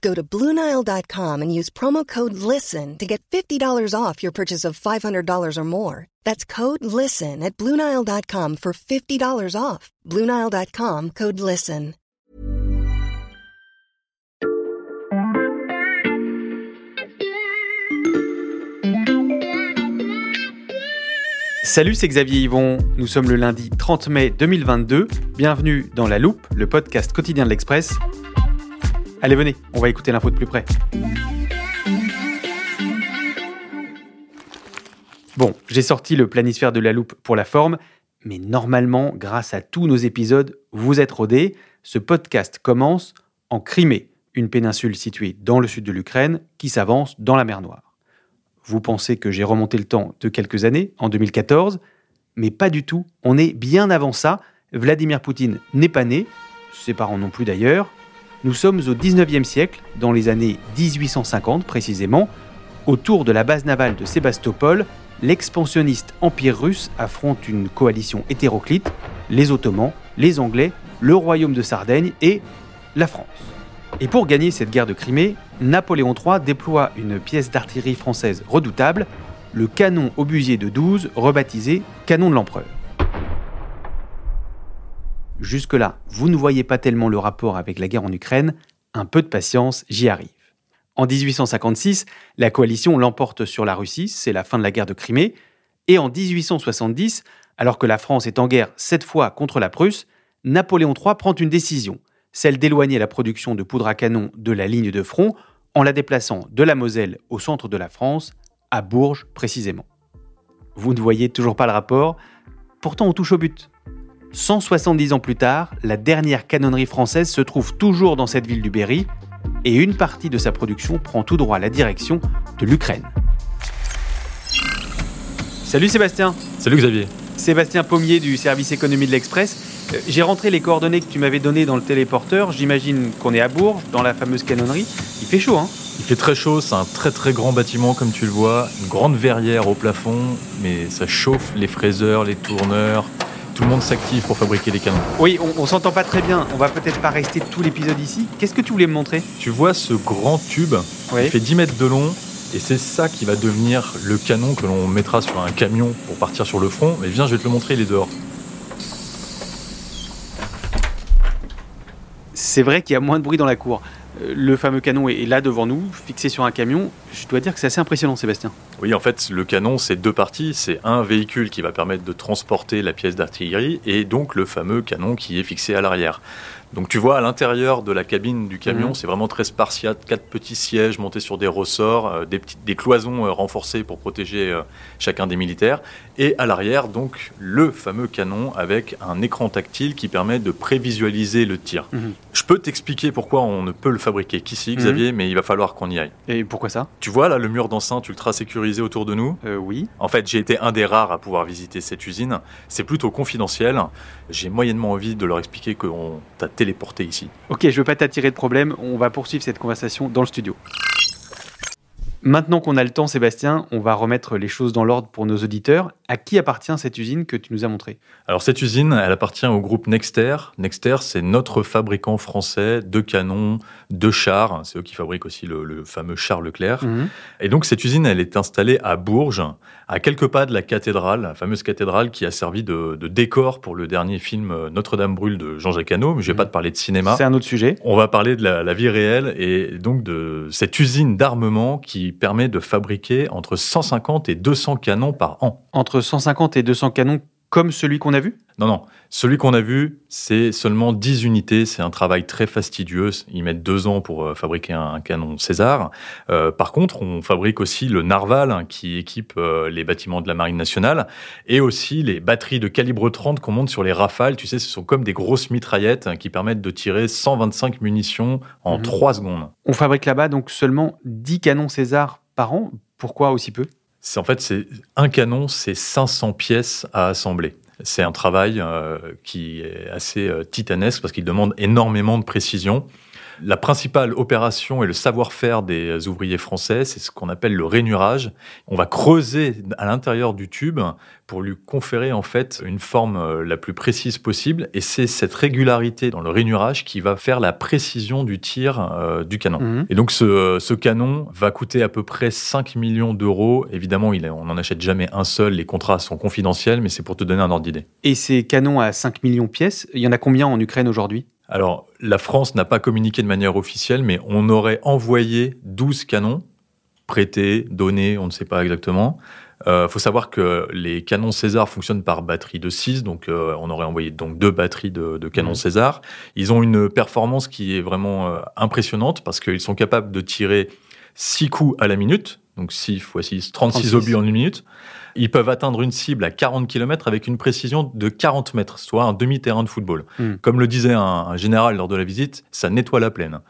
Go to BlueNile.com and use promo code LISTEN to get $50 off your purchase of $500 or more. That's code LISTEN at BlueNile.com for $50 off. BlueNile.com code LISTEN. Salut, c'est Xavier Yvon. Nous sommes le lundi 30 mai 2022. Bienvenue dans La Loupe, le podcast quotidien de l'Express. Allez, venez, on va écouter l'info de plus près. Bon, j'ai sorti le planisphère de La Loupe pour la forme, mais normalement, grâce à tous nos épisodes, vous êtes rodés. Ce podcast commence en Crimée, une péninsule située dans le sud de l'Ukraine qui s'avance dans la mer Noire. Vous pensez que j'ai remonté le temps de quelques années, en 2014, mais pas du tout. On est bien avant ça. Vladimir Poutine n'est pas né, ses parents non plus d'ailleurs. Nous sommes au 19e siècle, dans les années 1850 précisément. Autour de la base navale de Sébastopol, l'expansionniste empire russe affronte une coalition hétéroclite, les Ottomans, les Anglais, le royaume de Sardaigne et la France. Et pour gagner cette guerre de Crimée, Napoléon III déploie une pièce d'artillerie française redoutable, le canon obusier de 12, rebaptisé canon de l'empereur. Jusque-là, vous ne voyez pas tellement le rapport avec la guerre en Ukraine, un peu de patience, j'y arrive. En 1856, la coalition l'emporte sur la Russie, c'est la fin de la guerre de Crimée, et en 1870, alors que la France est en guerre cette fois contre la Prusse, Napoléon III prend une décision, celle d'éloigner la production de poudre à canon de la ligne de front en la déplaçant de la Moselle au centre de la France, à Bourges précisément. Vous ne voyez toujours pas le rapport, pourtant on touche au but. 170 ans plus tard, la dernière canonnerie française se trouve toujours dans cette ville du Berry et une partie de sa production prend tout droit la direction de l'Ukraine. Salut Sébastien Salut Xavier Sébastien Pommier du service économie de l'Express. Euh, J'ai rentré les coordonnées que tu m'avais données dans le téléporteur. J'imagine qu'on est à Bourges, dans la fameuse canonnerie. Il fait chaud, hein? Il fait très chaud, c'est un très très grand bâtiment comme tu le vois, une grande verrière au plafond, mais ça chauffe les fraiseurs, les tourneurs, tout le monde s'active pour fabriquer les canons. Oui, on, on s'entend pas très bien. On va peut-être pas rester tout l'épisode ici. Qu'est-ce que tu voulais me montrer? Tu vois ce grand tube, Oui. il fait 10 mètres de long, et c'est ça qui va devenir le canon que l'on mettra sur un camion pour partir sur le front. Mais viens, je vais te le montrer, il est dehors. C'est vrai qu'il y a moins de bruit dans la cour. Euh, Le fameux canon est là devant nous, fixé sur un camion. Je dois dire que c'est assez impressionnant, Sébastien. Oui, en fait, le canon, c'est deux parties. C'est un véhicule qui va permettre de transporter la pièce d'artillerie et donc le fameux canon qui est fixé à l'arrière. Donc tu vois, à l'intérieur de la cabine du camion, Mhm. c'est vraiment très spartiate. Quatre petits sièges montés sur des ressorts, euh, des, petites, des cloisons euh, renforcées pour protéger euh, chacun des militaires. Et à l'arrière, donc, le fameux canon avec un écran tactile qui permet de prévisualiser le tir. Mhm. Je peux t'expliquer pourquoi on ne peut le fabriquer qu'ici, Xavier, mais il va falloir qu'on y aille. Et pourquoi ça? Tu vois là le mur d'enceinte ultra sécurisé autour de nous? Euh, Oui. en fait, j'ai été un des rares à pouvoir visiter cette usine. C'est plutôt confidentiel. J'ai moyennement envie de leur expliquer qu'on t'a téléporté ici. Ok, je veux pas t'attirer de problème. On va poursuivre cette conversation dans le studio. Maintenant qu'on a le temps, Sébastien, on va remettre les choses dans l'ordre pour nos auditeurs. À qui appartient cette usine que tu nous as montrée? Alors cette usine, elle appartient au groupe Nexter. Nexter, c'est notre fabricant français de canons, de chars. C'est eux qui fabriquent aussi le, le fameux char Leclerc. Et donc cette usine, elle est installée à Bourges, à quelques pas de la cathédrale, la fameuse cathédrale qui a servi de, de décor pour le dernier film euh, Notre-Dame brûle de Jean-Jacques Hano. Mais je vais Mhm. pas te parler de cinéma. C'est un autre sujet. On va parler de la, la vie réelle et donc de cette usine d'armement qui permet de fabriquer entre 150 et 200 canons par an. Entre 150 et 200 canons comme celui qu'on a vu? Non, non. Celui qu'on a vu, c'est seulement 10 unités. C'est un travail très fastidieux. Ils mettent deux ans pour euh, fabriquer un, canon César. Euh, par contre, on fabrique aussi le Narval hein, qui équipe euh, les bâtiments de la Marine nationale et aussi les batteries de calibre 30 qu'on monte sur les Rafales. Tu sais, ce sont comme des grosses mitraillettes hein, qui permettent de tirer 125 munitions en 3 mhm. secondes. On fabrique là-bas donc seulement 10 canons César par an. Pourquoi aussi peu? En fait, c'est un canon, c'est 500 pièces à assembler. C'est un travail euh, qui est assez euh, titanesque parce qu'il demande énormément de précision. La principale opération et le savoir-faire des ouvriers français, c'est ce qu'on appelle le rainurage. On va creuser à l'intérieur du tube pour lui conférer en fait une forme euh, la plus précise possible. Et c'est cette régularité dans le rainurage qui va faire la précision du tir euh, du canon. Mhm. Et donc ce, ce, canon va coûter à peu près 5 millions d'euros. Évidemment, il on n'en achète jamais un seul. Les contrats sont confidentiels, mais c'est pour te donner un ordre d'idée. Et ces canons à 5 millions de pièces, il y en a combien en Ukraine aujourd'hui? Alors, la France n'a pas communiqué de manière officielle, mais on aurait envoyé 12 canons, prêtés, donnés, on ne sait pas exactement. Il euh, faut savoir que les canons César fonctionnent par batterie de 6, donc euh, on aurait envoyé donc deux batteries de, canons mmh. César. Ils ont une performance qui est vraiment euh, impressionnante parce qu'ils sont capables de tirer 6 coups à la minute, donc 6 x 6, 36, obus en une minute. Ils peuvent atteindre une cible à 40 km avec une précision de 40 mètres, soit un demi-terrain de football. Hmm. Comme le disait un, général lors de la visite, ça nettoie la plaine.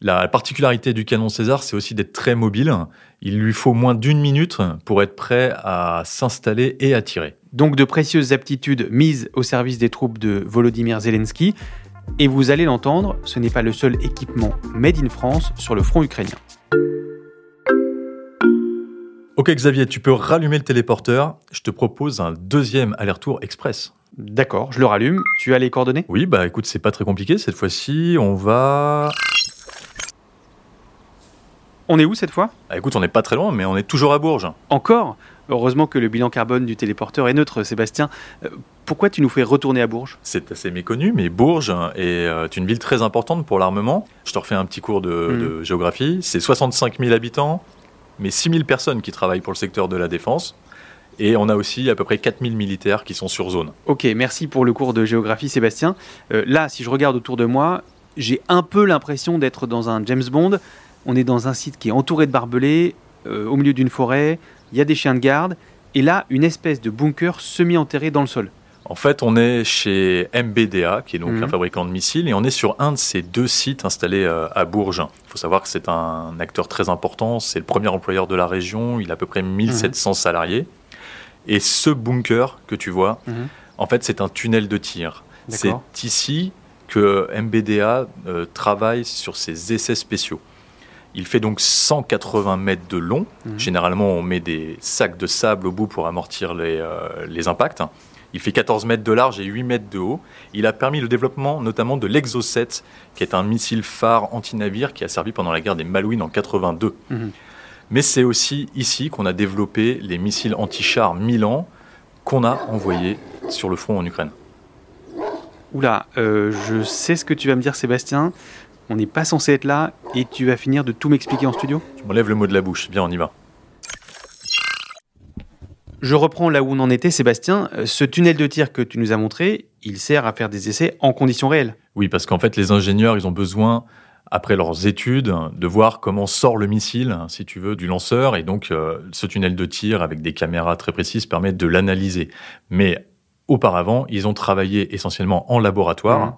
La particularité du canon César, c'est aussi d'être très mobile. Il lui faut moins d'une minute pour être prêt à s'installer et à tirer. Donc de précieuses aptitudes mises au service des troupes de Volodymyr Zelensky. Et vous allez l'entendre, ce n'est pas le seul équipement made in France sur le front ukrainien. Ok Xavier, tu peux rallumer le téléporteur. Je te propose un deuxième aller-retour express. D'accord, je le rallume. Tu as les coordonnées? Oui, bah écoute, c'est pas très compliqué. Cette fois-ci, on va... On est où cette fois? Ah, Écoute, on n'est pas très loin, mais on est toujours à Bourges. Encore? Heureusement que le bilan carbone du téléporteur est neutre, Sébastien. Euh, pourquoi tu nous fais retourner à Bourges? C'est assez méconnu, mais Bourges est euh, une ville très importante pour l'armement. Je te refais un petit cours de, hmm. de géographie. C'est 65 000 habitants, mais 6000 personnes qui travaillent pour le secteur de la défense. Et on a aussi à peu près 4000 militaires qui sont sur zone. Ok, merci pour le cours de géographie Sébastien. Euh, là, si je regarde autour de moi, j'ai un peu l'impression d'être dans un James Bond. On est dans un site qui est entouré de barbelés, euh, au milieu d'une forêt, il y a des chiens de garde, et là, une espèce de bunker semi-enterré dans le sol. En fait, on est chez MBDA, qui est donc un mhm. fabricant de missiles, et on est sur un de ces deux sites installés euh, à Bourges. Il faut savoir que c'est un acteur très important, c'est le premier employeur de la région, il a à peu près 1700 mhm. salariés. Et ce bunker que tu vois, mhm. en fait, c'est un tunnel de tir. C'est ici que MBDA euh, travaille sur ses essais spéciaux. Il fait donc 180 mètres de long. Généralement, on met des sacs de sable au bout pour amortir les, euh, les impacts. Il fait 14 mètres de large et 8 mètres de haut. Il a permis le développement notamment de l'Exocet, qui est un missile phare anti-navire qui a servi pendant la guerre des Malouines en 82. Mhm. Mais c'est aussi ici qu'on a développé les missiles anti-chars Milan qu'on a envoyés sur le front en Ukraine. Oula, euh, je sais ce que tu vas me dire Sébastien. On n'est pas censé être là et tu vas finir de tout m'expliquer en studio? Tu m'enlèves le mot de la bouche. Bien, on y va. Je reprends là où on en était, Sébastien. Euh, ce tunnel de tir que tu nous as montré, il sert à faire des essais en conditions réelles. Oui, parce qu'en fait, les ingénieurs, ils ont besoin, après leurs études, de voir comment sort le missile, si tu veux, du lanceur. Et donc, euh, ce tunnel de tir, avec des caméras très précises, permet de l'analyser. Mais auparavant, ils ont travaillé essentiellement en laboratoire. Mmh.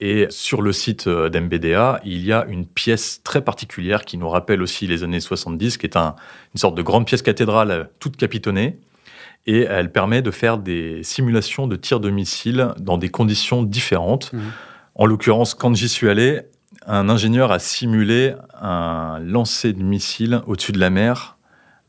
Et sur le site euh, d'MBDA, il y a une pièce très particulière qui nous rappelle aussi les années 70, qui est une sorte de grande pièce cathédrale toute capitonnée, et elle permet de faire des simulations de tir de missiles dans des conditions différentes. Mhm. En l'occurrence, quand j'y suis allé, un ingénieur a simulé un lancer de missile au-dessus de la mer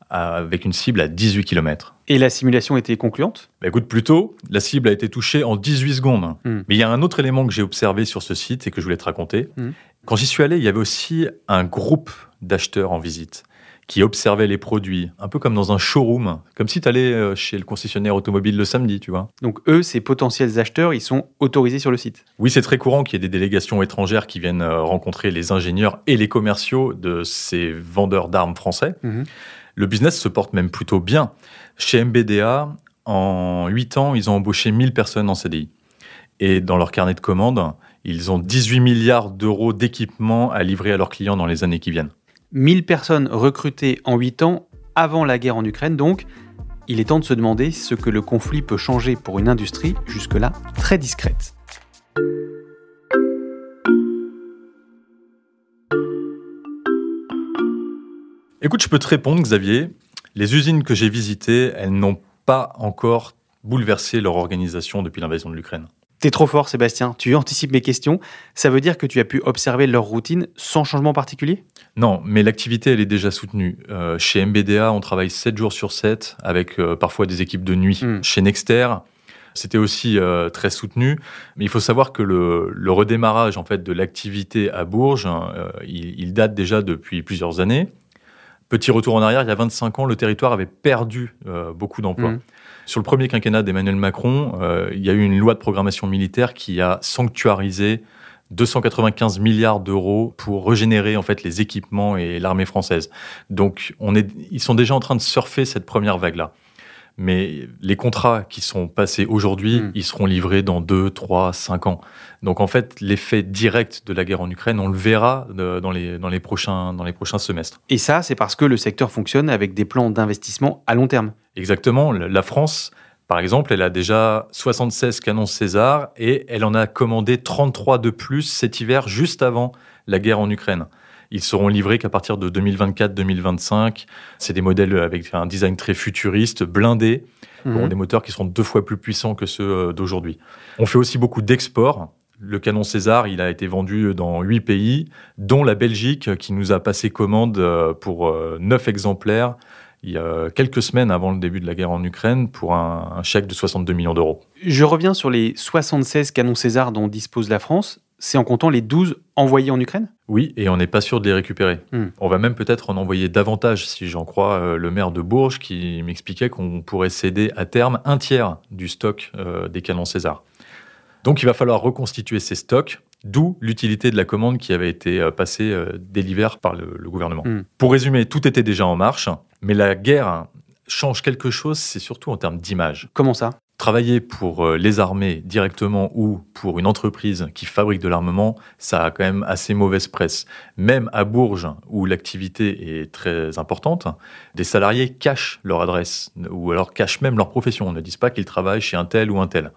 avec une cible à 18 km. Et la simulation était concluante? Bah Écoute, plutôt, la cible a été touchée en 18 secondes. Mhm. Mais il y a un autre élément que j'ai observé sur ce site et que je voulais te raconter. Mhm. Quand j'y suis allé, il y avait aussi un groupe d'acheteurs en visite qui observaient les produits, un peu comme dans un showroom, comme si tu allais euh, chez le concessionnaire automobile le samedi, tu vois. Donc eux, ces potentiels acheteurs, ils sont autorisés sur le site? Oui, c'est très courant qu'il y ait des délégations étrangères qui viennent euh, rencontrer les ingénieurs et les commerciaux de ces vendeurs d'armes français. Mhm. Le business se porte même plutôt bien. Chez MBDA, en 8 ans, ils ont embauché 1000 personnes en CDI. Et dans leur carnet de commandes, ils ont 18 milliards d'euros d'équipements à livrer à leurs clients dans les années qui viennent. 1000 personnes recrutées en 8 ans avant la guerre en Ukraine, donc il est temps de se demander ce que le conflit peut changer pour une industrie jusque-là très discrète. Écoute, je peux te répondre, Xavier. Les usines que j'ai visitées, elles n'ont pas encore bouleversé leur organisation depuis l'invasion de l'Ukraine. T'es trop fort, Sébastien. Tu anticipes mes questions. Ça veut dire que tu as pu observer leur routine sans changement particulier? Non, mais l'activité, elle est déjà soutenue. Euh, chez MBDA, on travaille 7 jours sur 7, avec euh, parfois des équipes de nuit. Mm. Chez Nexter, c'était aussi euh, très soutenu. Mais il faut savoir que le, le redémarrage en fait, de l'activité à Bourges, il, il date déjà depuis plusieurs années. Petit retour en arrière, il y a 25 ans, le territoire avait perdu euh, beaucoup d'emplois. Mhm. Sur le premier quinquennat d'Emmanuel Macron, euh, il y a eu une loi de programmation militaire qui a sanctuarisé 295 milliards d'euros pour régénérer en fait les équipements et l'armée française. Donc on est, ils sont déjà en train de surfer cette première vague-là. Mais les contrats qui sont passés aujourd'hui, Mm. ils seront livrés dans 2, 3, 5 ans. Donc en fait, l'effet direct de la guerre en Ukraine, on le verra euh, dans les, dans les, prochains, dans les prochains semestres. Et ça, c'est parce que le secteur fonctionne avec des plans d'investissement à long terme. Exactement. La la France, par exemple, elle a déjà 76 canons César et elle en a commandé 33 de plus cet hiver, juste avant la guerre en Ukraine. Ils seront livrés qu'à partir de 2024-2025. C'est des modèles avec un design très futuriste, blindés, Mhm. des moteurs qui seront deux fois plus puissants que ceux euh, d'aujourd'hui. On fait aussi beaucoup d'exports. Le canon César, il a été vendu dans huit pays, dont la Belgique, qui nous a passé commande euh, pour euh, neuf exemplaires il y a quelques semaines avant le début de la guerre en Ukraine pour un, un chèque de 62 millions d'euros. Je reviens sur les 76 canons César dont dispose la France. C'est en comptant les 12 envoyés en Ukraine? Oui, et on n'est pas sûr de les récupérer. Hmm. On va même peut-être en envoyer davantage, si j'en crois euh, le maire de Bourges, qui m'expliquait qu'on pourrait céder à terme un tiers du stock euh, des canons César. Donc il va falloir reconstituer ces stocks, d'où l'utilité de la commande qui avait été euh, passée dès l'hiver par le, le gouvernement. Hmm. Pour résumer, tout était déjà en marche, mais la guerre change quelque chose, c'est surtout en termes d'image. Comment ça? Travailler pour euh, les armées directement ou pour une entreprise qui fabrique de l'armement, ça a quand même assez mauvaise presse. Même à Bourges, où l'activité est très importante, des salariés cachent leur adresse ou alors cachent même leur profession, ne disent pas qu'ils travaillent chez un tel ou un tel.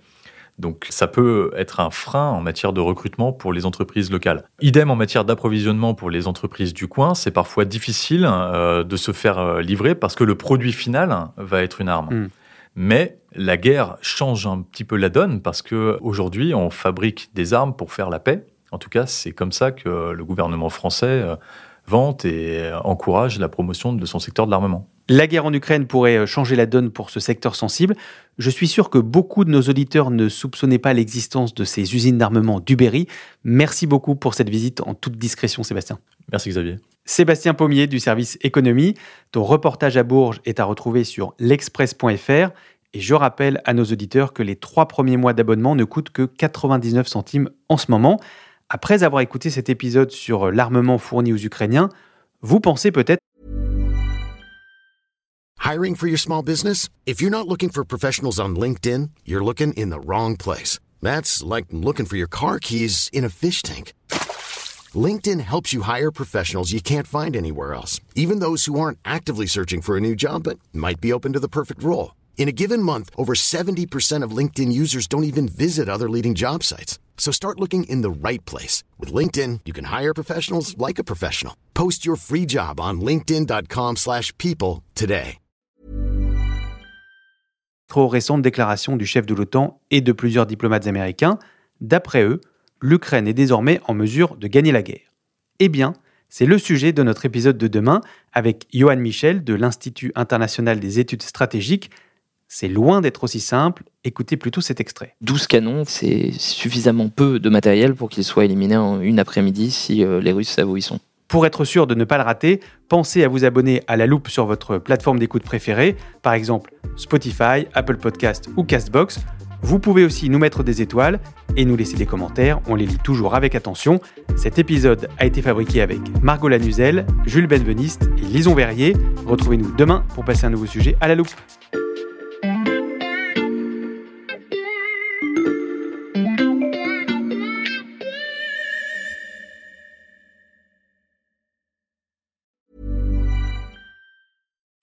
Donc ça peut être un frein en matière de recrutement pour les entreprises locales. Idem en matière d'approvisionnement pour les entreprises du coin, c'est parfois difficile euh, de se faire euh, livrer parce que le produit final va être une arme. Mm. Mais la guerre change un petit peu la donne parce que aujourd'hui on fabrique des armes pour faire la paix. En tout cas, c'est comme ça que le gouvernement français euh, vante et euh, encourage la promotion de son secteur de l'armement. La guerre en Ukraine pourrait euh, changer la donne pour ce secteur sensible. Je suis sûr que beaucoup de nos auditeurs ne soupçonnaient pas l'existence de ces usines d'armement du Berry. Merci beaucoup pour cette visite en toute discrétion, Sébastien. Merci Xavier. Sébastien Pommier du service économie. Ton reportage à Bourges est à retrouver sur l'express.fr. Et je rappelle à nos auditeurs que les trois premiers mois d'abonnement ne coûtent que 99 centimes en ce moment. Après avoir écouté cet épisode sur l'armement fourni aux Ukrainiens, vous pensez peut-être Hiring for your small business? If you're not looking for professionals on LinkedIn, you're looking in the wrong place. That's like looking for your car keys in a fish tank. LinkedIn helps you hire professionals you can't find anywhere else, even those who aren't actively searching for a new job but might be open to the perfect role. In a given month, over 70% of LinkedIn users don't even visit other leading job sites. So start looking in the right place. With LinkedIn, you can hire professionals like a professional. Post your free job on linkedin.com/people slash people today. aux récentes déclarations du chef de l'OTAN et de plusieurs diplomates américains, d'après eux, l'Ukraine est désormais en mesure de gagner la guerre. Eh bien, c'est le sujet de notre épisode de demain avec Johan Michel de l'Institut international des études stratégiques. C'est loin d'être aussi simple, écoutez plutôt cet extrait. 12 canons, c'est suffisamment peu de matériel pour qu'ils soient éliminés en une après-midi si euh, les Russes savent où ils sont. Pour être sûr de ne pas le rater, pensez à vous abonner à la loupe sur votre plateforme d'écoute préférée, par exemple Spotify, Apple Podcast ou Castbox. Vous pouvez aussi nous mettre des étoiles et nous laisser des commentaires, on les lit toujours avec attention. Cet épisode a été fabriqué avec Margot Lanuzel, Jules Benveniste et Lison Verrier. Retrouvez-nous demain pour passer un nouveau sujet à la loupe.